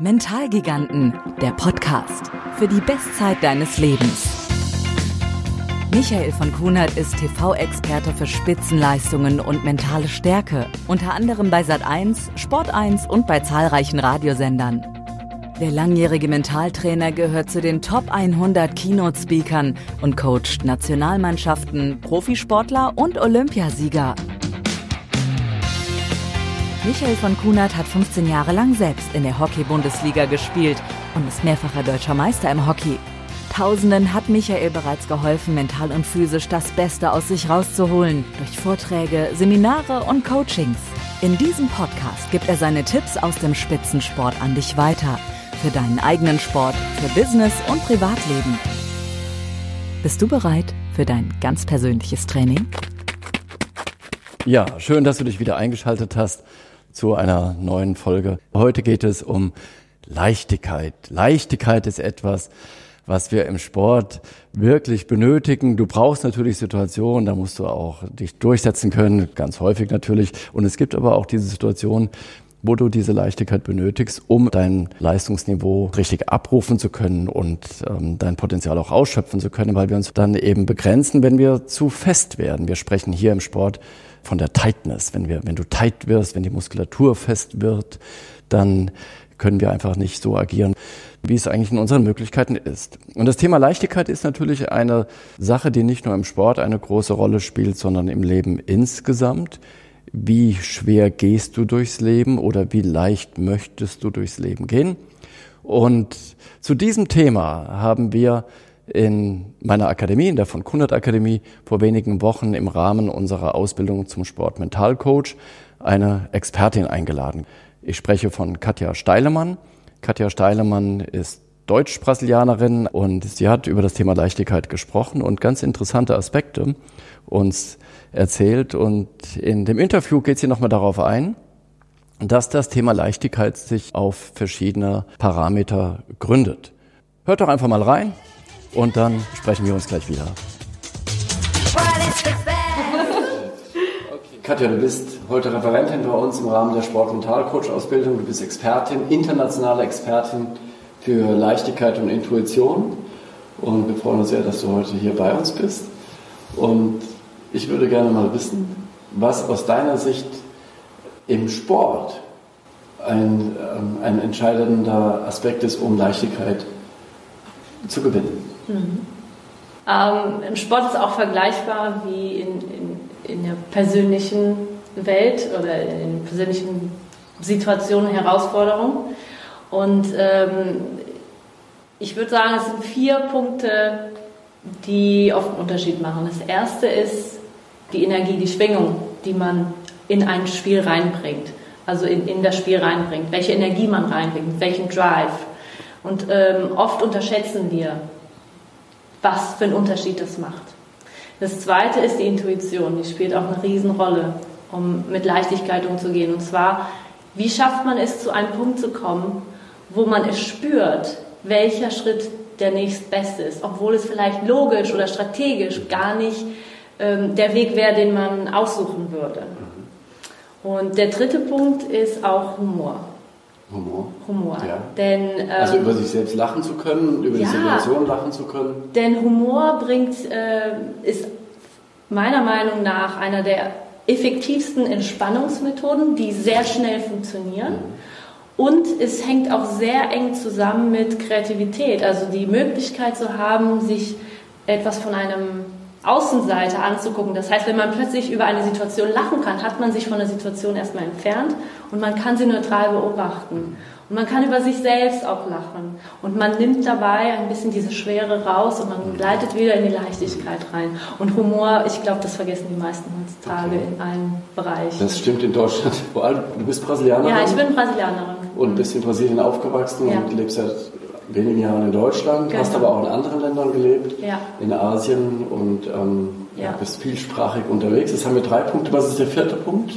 Mentalgiganten, der Podcast für die Bestzeit deines Lebens. Michael von Kunert ist TV-Experte für Spitzenleistungen und mentale Stärke, unter anderem bei Sat1, Sport1 und bei zahlreichen Radiosendern. Der langjährige Mentaltrainer gehört zu den Top 100 Keynote-Speakern und coacht Nationalmannschaften, Profisportler und Olympiasieger. Michael von Kunert hat 15 Jahre lang selbst in der Hockey-Bundesliga gespielt und ist mehrfacher deutscher Meister im Hockey. Tausenden hat Michael bereits geholfen, mental und physisch das Beste aus sich rauszuholen, durch Vorträge, Seminare und Coachings. In diesem Podcast gibt er seine Tipps aus dem Spitzensport an dich weiter. Für deinen eigenen Sport, für Business und Privatleben. Bist du bereit für dein ganz persönliches Training? Ja, schön, dass du dich wieder eingeschaltet hast zu einer neuen Folge. Heute geht es um Leichtigkeit. Leichtigkeit ist etwas, was wir im Sport wirklich benötigen. Du brauchst natürlich Situationen, da musst du auch dich durchsetzen können, ganz häufig natürlich. Und es gibt aber auch diese Situationen, wo du diese Leichtigkeit benötigst, um dein Leistungsniveau richtig abrufen zu können und ähm, dein Potenzial auch ausschöpfen zu können, weil wir uns dann eben begrenzen, wenn wir zu fest werden. Wir sprechen hier im Sport von der Tightness. Wenn, wir, wenn du tight wirst, wenn die Muskulatur fest wird, dann können wir einfach nicht so agieren, wie es eigentlich in unseren Möglichkeiten ist. Und das Thema Leichtigkeit ist natürlich eine Sache, die nicht nur im Sport eine große Rolle spielt, sondern im Leben insgesamt. Wie schwer gehst du durchs Leben oder wie leicht möchtest du durchs Leben gehen? Und zu diesem Thema haben wir in meiner Akademie, in der von Kunert Akademie, vor wenigen Wochen im Rahmen unserer Ausbildung zum Sportmentalcoach eine Expertin eingeladen. Ich spreche von Katja Steilemann. Katja Steilemann ist Deutsch-Brasilianerin und sie hat über das Thema Leichtigkeit gesprochen und ganz interessante Aspekte uns erzählt. Und in dem Interview geht sie nochmal darauf ein, dass das Thema Leichtigkeit sich auf verschiedene Parameter gründet. Hört doch einfach mal rein und dann sprechen wir uns gleich wieder. Katja, du bist heute Referentin bei uns im Rahmen der Sport-Mental-Coach-Ausbildung. Du bist Expertin, internationale Expertin für Leichtigkeit und Intuition. Und wir freuen uns sehr, dass du heute hier bei uns bist. Und ich würde gerne mal wissen, was aus deiner Sicht im Sport ein, ähm, ein entscheidender Aspekt ist, um Leichtigkeit zu gewinnen. Mhm. Ähm, Im Sport ist auch vergleichbar wie in, in, in der persönlichen Welt oder in persönlichen Situationen, Herausforderungen. Und ähm, ich würde sagen, es sind vier Punkte, die oft einen Unterschied machen. Das erste ist die Energie, die Schwingung, die man in ein Spiel reinbringt, also in, in das Spiel reinbringt, welche Energie man reinbringt, welchen Drive. Und ähm, oft unterschätzen wir, was für einen Unterschied das macht. Das zweite ist die Intuition, die spielt auch eine Riesenrolle, um mit Leichtigkeit umzugehen. Und zwar, wie schafft man es, zu einem Punkt zu kommen, wo man es spürt, welcher Schritt der nächstbeste ist, obwohl es vielleicht logisch oder strategisch gar nicht ähm, der Weg wäre, den man aussuchen würde. Und der dritte Punkt ist auch Humor. Humor. Humor. Ja. Denn, ähm, also über sich selbst lachen zu können, über ja, die Situation lachen zu können. Denn Humor bringt, äh, ist meiner Meinung nach einer der effektivsten Entspannungsmethoden, die sehr schnell funktionieren. Mhm. Und es hängt auch sehr eng zusammen mit Kreativität, also die Möglichkeit zu haben, sich etwas von einem Außenseite anzugucken. Das heißt, wenn man plötzlich über eine Situation lachen kann, hat man sich von der Situation erstmal entfernt und man kann sie neutral beobachten. Und man kann über sich selbst auch lachen. Und man nimmt dabei ein bisschen diese Schwere raus und man gleitet wieder in die Leichtigkeit rein. Und Humor, ich glaube, das vergessen die meisten heutzutage okay. in allen Bereichen. Das stimmt in Deutschland. Vor allem, du bist Brasilianerin. Ja, ich bin Brasilianerin. Und bist in Brasilien aufgewachsen ja. und lebst seit wenigen Jahren in Deutschland, genau. hast aber auch in anderen Ländern gelebt, ja. in Asien und ähm, ja. bist vielsprachig unterwegs. Jetzt haben wir drei Punkte. Was ist der vierte Punkt?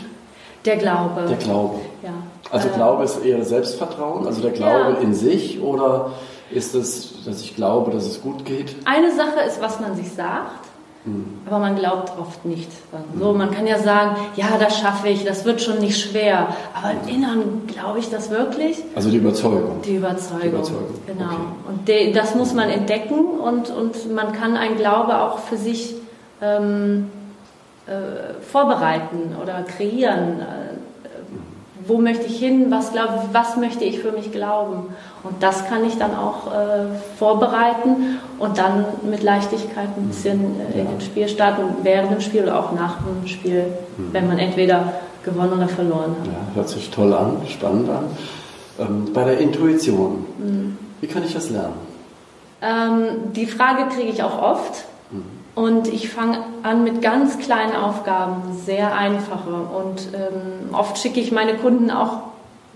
Der Glaube. Der Glaube. Ja. Also äh, Glaube ist eher Selbstvertrauen, also der Glaube in sich oder ist es, dass ich glaube, dass es gut geht? Eine Sache ist, was man sich sagt. Aber man glaubt oft nicht. So, man kann ja sagen, ja, das schaffe ich, das wird schon nicht schwer. Aber im Inneren glaube ich das wirklich. Also die Überzeugung. Die Überzeugung. Die Überzeugung. Genau. Okay. Und de, das muss man entdecken und, und man kann einen Glaube auch für sich ähm, äh, vorbereiten oder kreieren. Wo möchte ich hin, was, glaub, was möchte ich für mich glauben. Und das kann ich dann auch äh, vorbereiten und dann mit Leichtigkeit ein bisschen äh, in den Spiel starten, während dem Spiel oder auch nach dem Spiel, mhm. wenn man entweder gewonnen oder verloren hat. Ja, hört sich toll an, spannend an. Ähm, bei der Intuition, mhm. wie kann ich das lernen? Ähm, die Frage kriege ich auch oft. Und ich fange an mit ganz kleinen Aufgaben, sehr einfache. Und ähm, oft schicke ich meine Kunden auch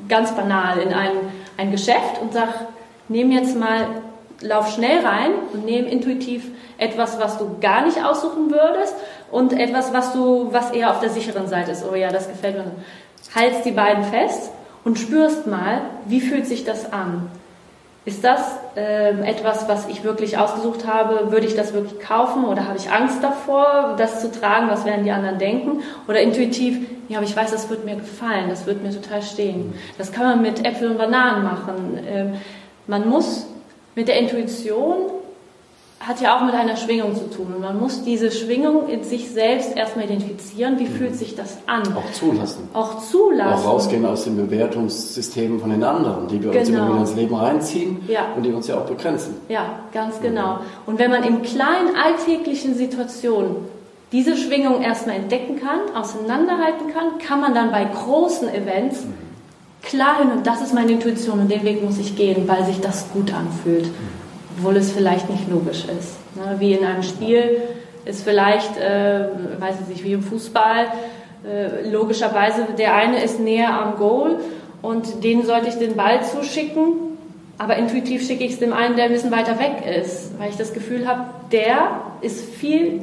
ganz banal in ein, ein Geschäft und sage, nehm jetzt mal, lauf schnell rein und nehm intuitiv etwas, was du gar nicht aussuchen würdest und etwas, was du, was eher auf der sicheren Seite ist. Oh ja, das gefällt mir. Haltst die beiden fest und spürst mal, wie fühlt sich das an? Ist das äh, etwas, was ich wirklich ausgesucht habe? Würde ich das wirklich kaufen oder habe ich Angst davor, das zu tragen? Was werden die anderen denken? Oder intuitiv, ja, aber ich weiß, das wird mir gefallen, das wird mir total stehen. Das kann man mit Äpfeln und Bananen machen. Ähm, man muss mit der Intuition hat ja auch mit einer Schwingung zu tun. Und man muss diese Schwingung in sich selbst erstmal identifizieren. Wie fühlt sich das an? Auch zulassen. Auch zulassen. Auch rausgehen aus den Bewertungssystemen von den anderen, die wir genau. uns immer wieder ins Leben reinziehen ja. und die uns ja auch begrenzen. Ja, ganz genau. Mhm. Und wenn man in kleinen alltäglichen Situationen diese Schwingung erstmal entdecken kann, auseinanderhalten kann, kann man dann bei großen Events mhm. klar hin, und das ist meine Intuition und den Weg muss ich gehen, weil sich das gut anfühlt. Mhm obwohl es vielleicht nicht logisch ist. Ne? Wie in einem Spiel ist vielleicht, äh, weiß ich nicht, wie im Fußball, äh, logischerweise der eine ist näher am Goal und den sollte ich den Ball zuschicken, aber intuitiv schicke ich es dem einen, der ein bisschen weiter weg ist, weil ich das Gefühl habe, der ist viel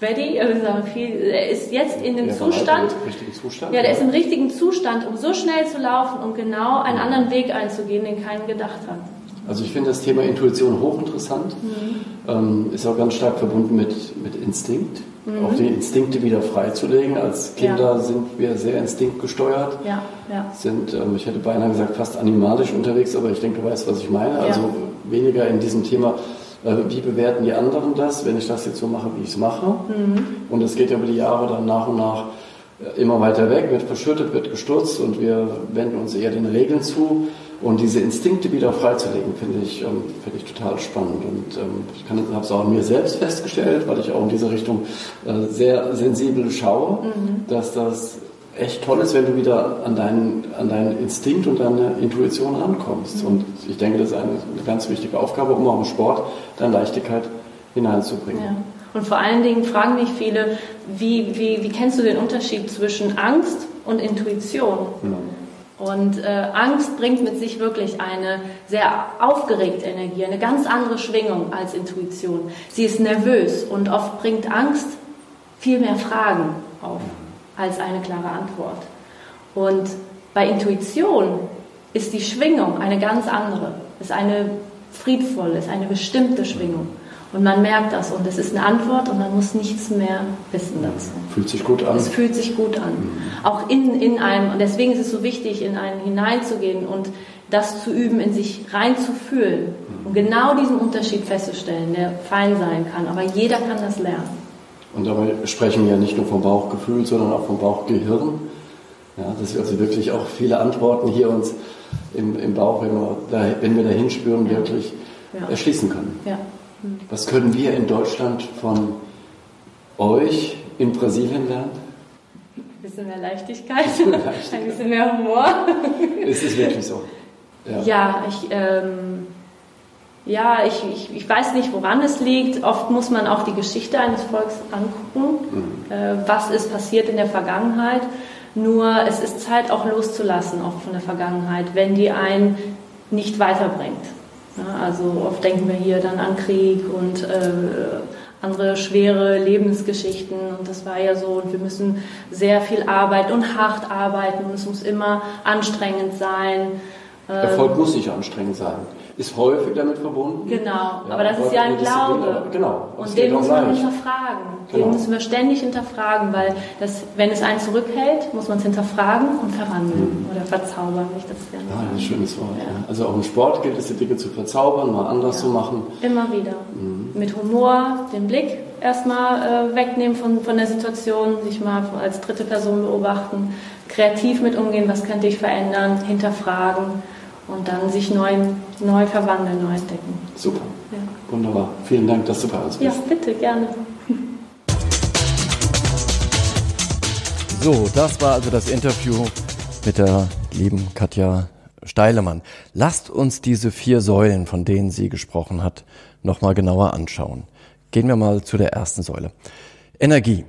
ready, also viel, er ist jetzt in dem ja, Zustand, Zustand, ja, der ist im richtigen Zustand, um so schnell zu laufen, um genau einen anderen Weg einzugehen, den keiner gedacht hat. Also ich finde das Thema Intuition hochinteressant. Mhm. Ähm, ist auch ganz stark verbunden mit, mit Instinkt. Mhm. Auch die Instinkte wieder freizulegen. Als Kinder ja. sind wir sehr instinktgesteuert. Ja, ja. Sind, ähm, ich hätte beinahe gesagt, fast animalisch unterwegs, aber ich denke, du weißt, was ich meine. Also weniger in diesem Thema, äh, wie bewerten die anderen das, wenn ich das jetzt so mache, wie ich es mache. Mhm. Und es geht ja über die Jahre dann nach und nach äh, immer weiter weg, wird verschüttet, wird gestürzt und wir wenden uns eher den Regeln zu. Und diese Instinkte wieder freizulegen, finde ich, ähm, finde ich total spannend. Und ähm, ich habe es auch an mir selbst festgestellt, weil ich auch in diese Richtung äh, sehr sensibel schaue, mhm. dass das echt toll ist, wenn du wieder an deinen, an deinen Instinkt und deine Intuition rankommst. Mhm. Und ich denke, das ist eine, eine, ganz wichtige Aufgabe, um auch im Sport dann Leichtigkeit hineinzubringen. Ja. Und vor allen Dingen fragen mich viele, wie, wie, wie kennst du den Unterschied zwischen Angst und Intuition? Mhm. Und äh, Angst bringt mit sich wirklich eine sehr aufgeregte Energie, eine ganz andere Schwingung als Intuition. Sie ist nervös und oft bringt Angst viel mehr Fragen auf als eine klare Antwort. Und bei Intuition ist die Schwingung eine ganz andere, ist eine friedvolle, ist eine bestimmte Schwingung. Und man merkt das und es ist eine Antwort und man muss nichts mehr wissen dazu. Fühlt sich gut an. Es fühlt sich gut an. Mhm. Auch in, in einem, und deswegen ist es so wichtig, in einen hineinzugehen und das zu üben, in sich reinzufühlen mhm. und genau diesen Unterschied festzustellen, der fein sein kann. Aber jeder kann das lernen. Und dabei sprechen wir ja nicht nur vom Bauchgefühl, sondern auch vom Bauchgehirn. Ja, dass wir also wirklich auch viele Antworten hier uns im, im Bauch, wenn wir, da, wenn wir dahin spüren, ja. wirklich ja. erschließen können. Ja. Was können wir in Deutschland von euch in Brasilien lernen? Ein bisschen mehr Leichtigkeit, ein bisschen mehr Humor. Ist es wirklich so? Ja, ja ich, ähm, ja ich, ich, ich, weiß nicht, woran es liegt. Oft muss man auch die Geschichte eines Volkes angucken. Mhm. Äh, was ist passiert in der Vergangenheit? Nur es ist Zeit auch loszulassen, oft von der Vergangenheit, wenn die einen nicht weiterbringt. Also oft denken wir hier dann an Krieg und äh, andere schwere Lebensgeschichten und das war ja so und wir müssen sehr viel arbeiten und hart arbeiten und es muss immer anstrengend sein Erfolg muss nicht anstrengend sein. Ist häufig damit verbunden. Genau, ja, aber das ist ja ein Glaube. Genau. Und den muss man hinterfragen. Genau. Den müssen wir ständig hinterfragen, weil das, wenn es einen zurückhält, muss man es hinterfragen und verwandeln mhm. oder verzaubern. Nicht, das ja, das ist ein schönes Wort. Ja. Also auch im Sport gilt es, die Dinge zu verzaubern, mal anders zu machen. Immer wieder. Mhm. Mit Humor, den Blick erstmal äh, wegnehmen von, von der Situation, sich mal als dritte Person beobachten, kreativ mit umgehen, was könnte ich verändern, hinterfragen und dann sich neu, neu verwandeln, neu entdecken. Super. Ja. Wunderbar. Vielen Dank, dass du bei uns bist. Ja, bitte, gerne. So, das war also das Interview mit der lieben Katja Steilemann. Lasst uns diese vier Säulen, von denen sie gesprochen hat, nochmal genauer anschauen. Gehen wir mal zu der ersten Säule. Energie.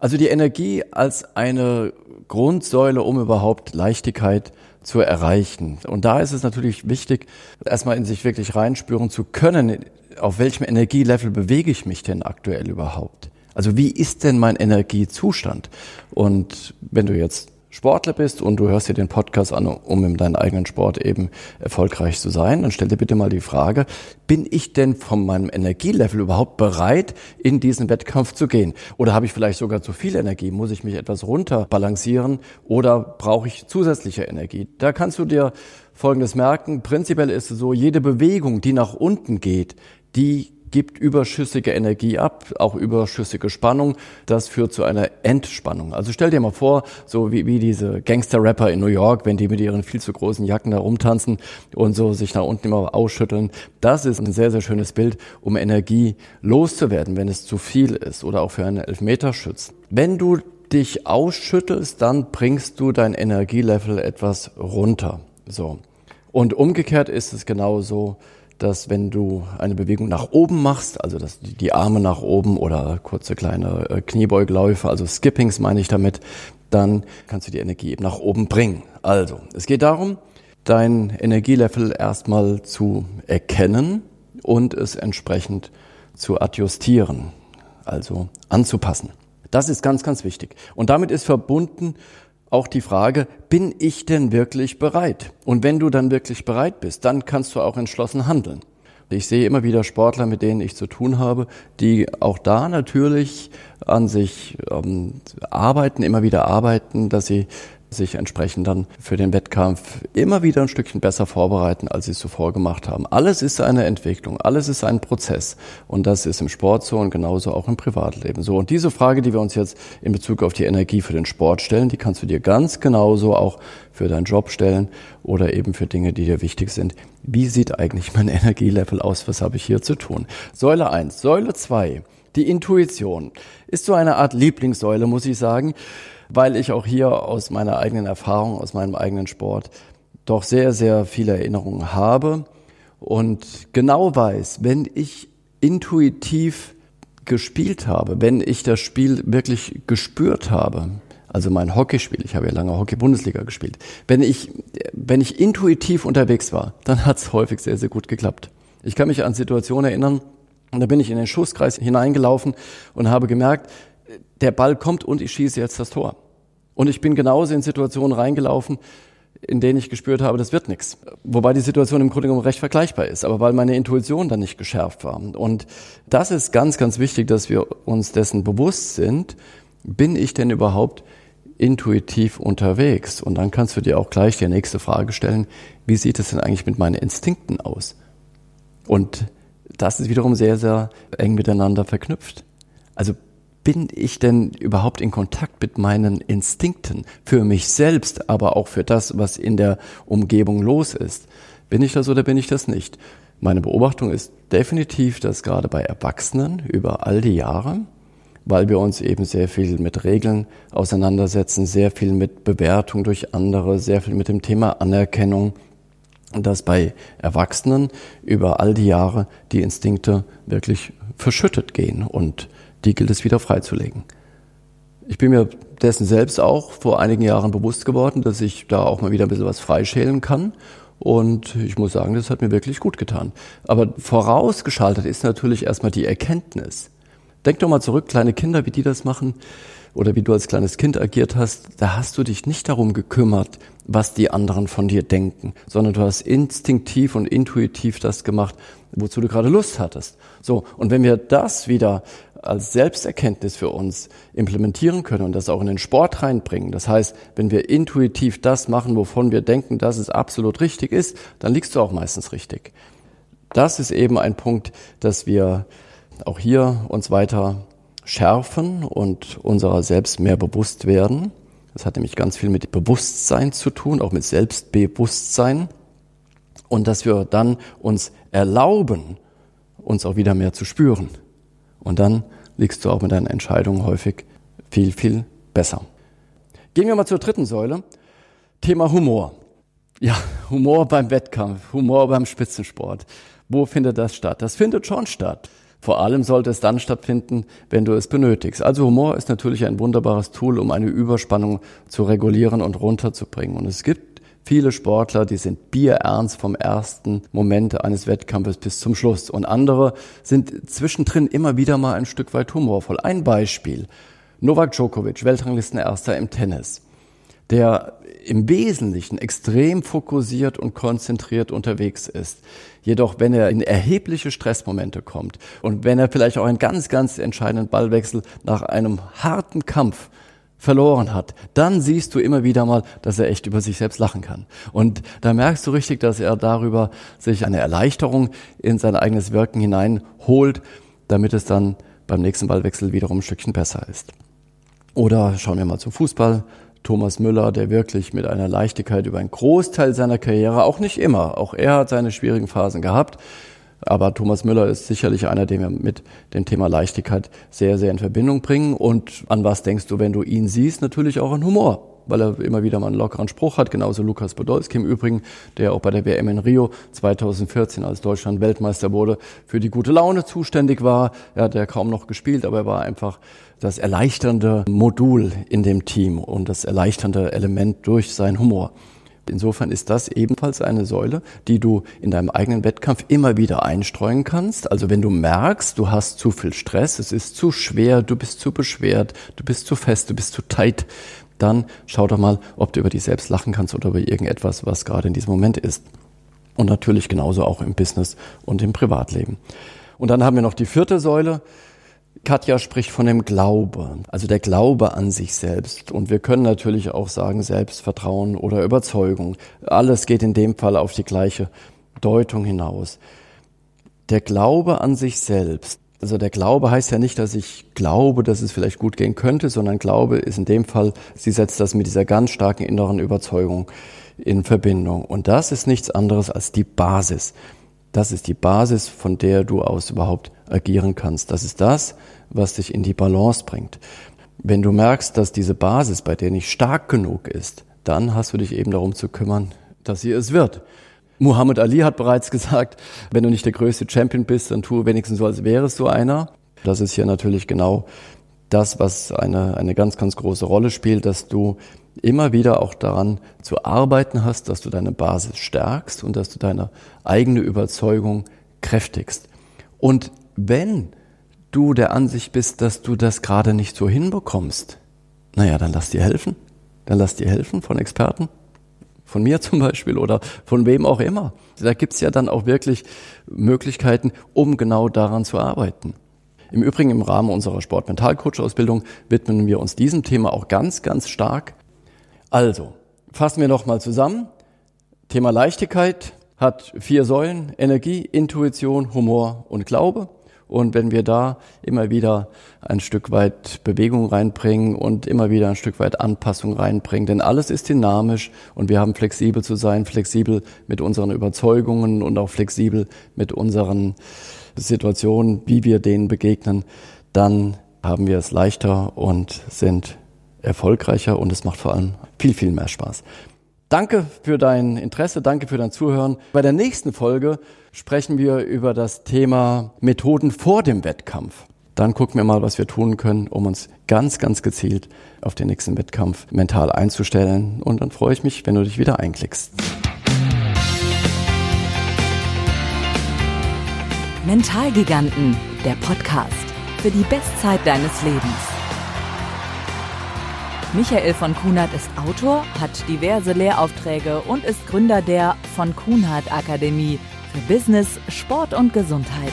Also die Energie als eine Grundsäule, um überhaupt Leichtigkeit zu erreichen. Und da ist es natürlich wichtig, erstmal in sich wirklich reinspüren zu können, auf welchem Energielevel bewege ich mich denn aktuell überhaupt? Also wie ist denn mein Energiezustand? Und wenn du jetzt Sportler bist und du hörst dir den Podcast an, um in deinem eigenen Sport eben erfolgreich zu sein, dann stell dir bitte mal die Frage, bin ich denn von meinem Energielevel überhaupt bereit, in diesen Wettkampf zu gehen? Oder habe ich vielleicht sogar zu viel Energie? Muss ich mich etwas runterbalancieren oder brauche ich zusätzliche Energie? Da kannst du dir Folgendes merken. Prinzipiell ist es so, jede Bewegung, die nach unten geht, die gibt überschüssige Energie ab, auch überschüssige Spannung. Das führt zu einer Entspannung. Also stell dir mal vor, so wie, wie diese Gangster-Rapper in New York, wenn die mit ihren viel zu großen Jacken da rumtanzen und so sich nach unten immer ausschütteln. Das ist ein sehr, sehr schönes Bild, um Energie loszuwerden, wenn es zu viel ist oder auch für einen Elfmeterschützen. Wenn du dich ausschüttelst, dann bringst du dein Energielevel etwas runter. So. Und umgekehrt ist es genauso, dass wenn du eine Bewegung nach oben machst, also dass die Arme nach oben oder kurze kleine äh, Kniebeugläufe, also Skippings meine ich damit, dann kannst du die Energie eben nach oben bringen. Also, es geht darum, dein Energielevel erstmal zu erkennen und es entsprechend zu adjustieren, also anzupassen. Das ist ganz, ganz wichtig. Und damit ist verbunden auch die Frage, bin ich denn wirklich bereit? Und wenn du dann wirklich bereit bist, dann kannst du auch entschlossen handeln. Ich sehe immer wieder Sportler, mit denen ich zu tun habe, die auch da natürlich an sich ähm, arbeiten, immer wieder arbeiten, dass sie sich entsprechend dann für den Wettkampf immer wieder ein Stückchen besser vorbereiten, als sie es zuvor gemacht haben. Alles ist eine Entwicklung, alles ist ein Prozess. Und das ist im Sport so und genauso auch im Privatleben so. Und diese Frage, die wir uns jetzt in Bezug auf die Energie für den Sport stellen, die kannst du dir ganz genauso auch für deinen Job stellen oder eben für Dinge, die dir wichtig sind. Wie sieht eigentlich mein Energielevel aus? Was habe ich hier zu tun? Säule eins, Säule zwei, die Intuition ist so eine Art Lieblingssäule, muss ich sagen weil ich auch hier aus meiner eigenen Erfahrung, aus meinem eigenen Sport doch sehr, sehr viele Erinnerungen habe und genau weiß, wenn ich intuitiv gespielt habe, wenn ich das Spiel wirklich gespürt habe, also mein Hockeyspiel, ich habe ja lange Hockey-Bundesliga gespielt, wenn ich, wenn ich intuitiv unterwegs war, dann hat es häufig sehr, sehr gut geklappt. Ich kann mich an Situationen erinnern, und da bin ich in den Schusskreis hineingelaufen und habe gemerkt, der Ball kommt und ich schieße jetzt das Tor. Und ich bin genauso in Situationen reingelaufen, in denen ich gespürt habe, das wird nichts. Wobei die Situation im Grunde genommen recht vergleichbar ist, aber weil meine Intuition dann nicht geschärft war. Und das ist ganz, ganz wichtig, dass wir uns dessen bewusst sind, bin ich denn überhaupt intuitiv unterwegs? Und dann kannst du dir auch gleich die nächste Frage stellen, wie sieht es denn eigentlich mit meinen Instinkten aus? Und das ist wiederum sehr, sehr eng miteinander verknüpft. Also bin ich denn überhaupt in Kontakt mit meinen Instinkten für mich selbst, aber auch für das, was in der Umgebung los ist? Bin ich das oder bin ich das nicht? Meine Beobachtung ist definitiv, dass gerade bei Erwachsenen über all die Jahre, weil wir uns eben sehr viel mit Regeln auseinandersetzen, sehr viel mit Bewertung durch andere, sehr viel mit dem Thema Anerkennung, dass bei Erwachsenen über all die Jahre die Instinkte wirklich verschüttet gehen und die gilt es wieder freizulegen. Ich bin mir dessen selbst auch vor einigen Jahren bewusst geworden, dass ich da auch mal wieder ein bisschen was freischälen kann. Und ich muss sagen, das hat mir wirklich gut getan. Aber vorausgeschaltet ist natürlich erstmal die Erkenntnis. Denk doch mal zurück, kleine Kinder, wie die das machen. oder wie du als kleines Kind agiert hast, da hast du dich nicht darum gekümmert, was die anderen von dir denken, sondern du hast instinktiv und intuitiv das gemacht, wozu du gerade Lust hattest. So, und wenn wir das wieder als Selbsterkenntnis für uns implementieren können und das auch in den Sport reinbringen. Das heißt, wenn wir intuitiv das machen, wovon wir denken, dass es absolut richtig ist, dann liegst du auch meistens richtig. Das ist eben ein Punkt, dass wir auch hier uns weiter schärfen und unserer selbst mehr bewusst werden. Das hat nämlich ganz viel mit Bewusstsein zu tun, auch mit Selbstbewusstsein. Und dass wir dann uns erlauben, uns auch wieder mehr zu spüren. Und dann liegst du auch mit deinen Entscheidungen häufig viel, viel besser. Gehen wir mal zur dritten Säule. Thema Humor. Ja, Humor beim Wettkampf, Humor beim Spitzensport. Wo findet das statt? Das findet schon statt. Vor allem sollte es dann stattfinden, wenn du es benötigst. Also Humor ist natürlich ein wunderbares Tool, um eine Überspannung zu regulieren und runterzubringen. Und es gibt viele Sportler, die sind bierernst vom ersten Moment eines Wettkampfes bis zum Schluss. Und andere sind zwischendrin immer wieder mal ein Stück weit humorvoll. Ein Beispiel. Novak Djokovic, Weltranglistenerster im Tennis, der im Wesentlichen extrem fokussiert und konzentriert unterwegs ist. Jedoch, wenn er in erhebliche Stressmomente kommt und wenn er vielleicht auch einen ganz, ganz entscheidenden Ballwechsel nach einem harten Kampf verloren hat, dann siehst du immer wieder mal, dass er echt über sich selbst lachen kann. Und da merkst du richtig, dass er darüber sich eine Erleichterung in sein eigenes Wirken hineinholt, damit es dann beim nächsten Ballwechsel wiederum ein Stückchen besser ist. Oder schauen wir mal zum Fußball. Thomas Müller, der wirklich mit einer Leichtigkeit über einen Großteil seiner Karriere, auch nicht immer, auch er hat seine schwierigen Phasen gehabt, aber Thomas Müller ist sicherlich einer, den wir mit dem Thema Leichtigkeit sehr, sehr in Verbindung bringen. Und an was denkst du, wenn du ihn siehst? Natürlich auch an Humor weil er immer wieder mal einen lockeren Spruch hat. Genauso Lukas Podolski im Übrigen, der auch bei der WM in Rio 2014, als Deutschland Weltmeister wurde, für die gute Laune zuständig war. Er hat ja kaum noch gespielt, aber er war einfach das erleichternde Modul in dem Team und das erleichternde Element durch seinen Humor. Insofern ist das ebenfalls eine Säule, die du in deinem eigenen Wettkampf immer wieder einstreuen kannst. Also wenn du merkst, du hast zu viel Stress, es ist zu schwer, du bist zu beschwert, du bist zu fest, du bist zu tight, dann schau doch mal, ob du über dich selbst lachen kannst oder über irgendetwas, was gerade in diesem Moment ist. Und natürlich genauso auch im Business und im Privatleben. Und dann haben wir noch die vierte Säule, Katja spricht von dem Glaube, also der Glaube an sich selbst. Und wir können natürlich auch sagen Selbstvertrauen oder Überzeugung. Alles geht in dem Fall auf die gleiche Deutung hinaus. Der Glaube an sich selbst. Also der Glaube heißt ja nicht, dass ich glaube, dass es vielleicht gut gehen könnte, sondern Glaube ist in dem Fall, sie setzt das mit dieser ganz starken inneren Überzeugung in Verbindung. Und das ist nichts anderes als die Basis. Das ist die Basis, von der du aus überhaupt agieren kannst. Das ist das, was dich in die Balance bringt. Wenn du merkst, dass diese Basis bei dir nicht stark genug ist, dann hast du dich eben darum zu kümmern, dass sie es wird. Muhammad Ali hat bereits gesagt, wenn du nicht der größte Champion bist, dann tue wenigstens so, als wärest du einer. Das ist hier natürlich genau das, was eine, eine ganz, ganz große Rolle spielt, dass du immer wieder auch daran zu arbeiten hast, dass du deine Basis stärkst und dass du deine eigene Überzeugung kräftigst. Und wenn du der Ansicht bist, dass du das gerade nicht so hinbekommst, naja, dann lass dir helfen. Dann lass dir helfen von Experten. Von mir zum Beispiel oder von wem auch immer. Da gibt's ja dann auch wirklich Möglichkeiten, um genau daran zu arbeiten. Im Übrigen im Rahmen unserer Sport-Mental-Coach-Ausbildung widmen wir uns diesem Thema auch ganz, ganz stark. Also, fassen wir nochmal zusammen. Thema Leichtigkeit hat vier Säulen. Energie, Intuition, Humor und Glaube. Und wenn wir da immer wieder ein Stück weit Bewegung reinbringen und immer wieder ein Stück weit Anpassung reinbringen, denn alles ist dynamisch und wir haben flexibel zu sein, flexibel mit unseren Überzeugungen und auch flexibel mit unseren Situationen, wie wir denen begegnen, dann haben wir es leichter und sind erfolgreicher und es macht vor allem viel, viel mehr Spaß. Danke für dein Interesse, danke für dein Zuhören. Bei der nächsten Folge sprechen wir über das Thema Methoden vor dem Wettkampf. Dann gucken wir mal, was wir tun können, um uns ganz, ganz gezielt auf den nächsten Wettkampf mental einzustellen. Und dann freue ich mich, wenn du dich wieder einklickst. Mentalgiganten, der Podcast für die Bestzeit deines Lebens. Michael von Kunert ist Autor, hat diverse Lehraufträge und ist Gründer der von Kunert Akademie für Business, Sport und Gesundheit.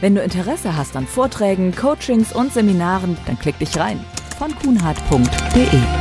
Wenn du Interesse hast an Vorträgen, Coachings und Seminaren, dann klick dich rein von kunhardt.de.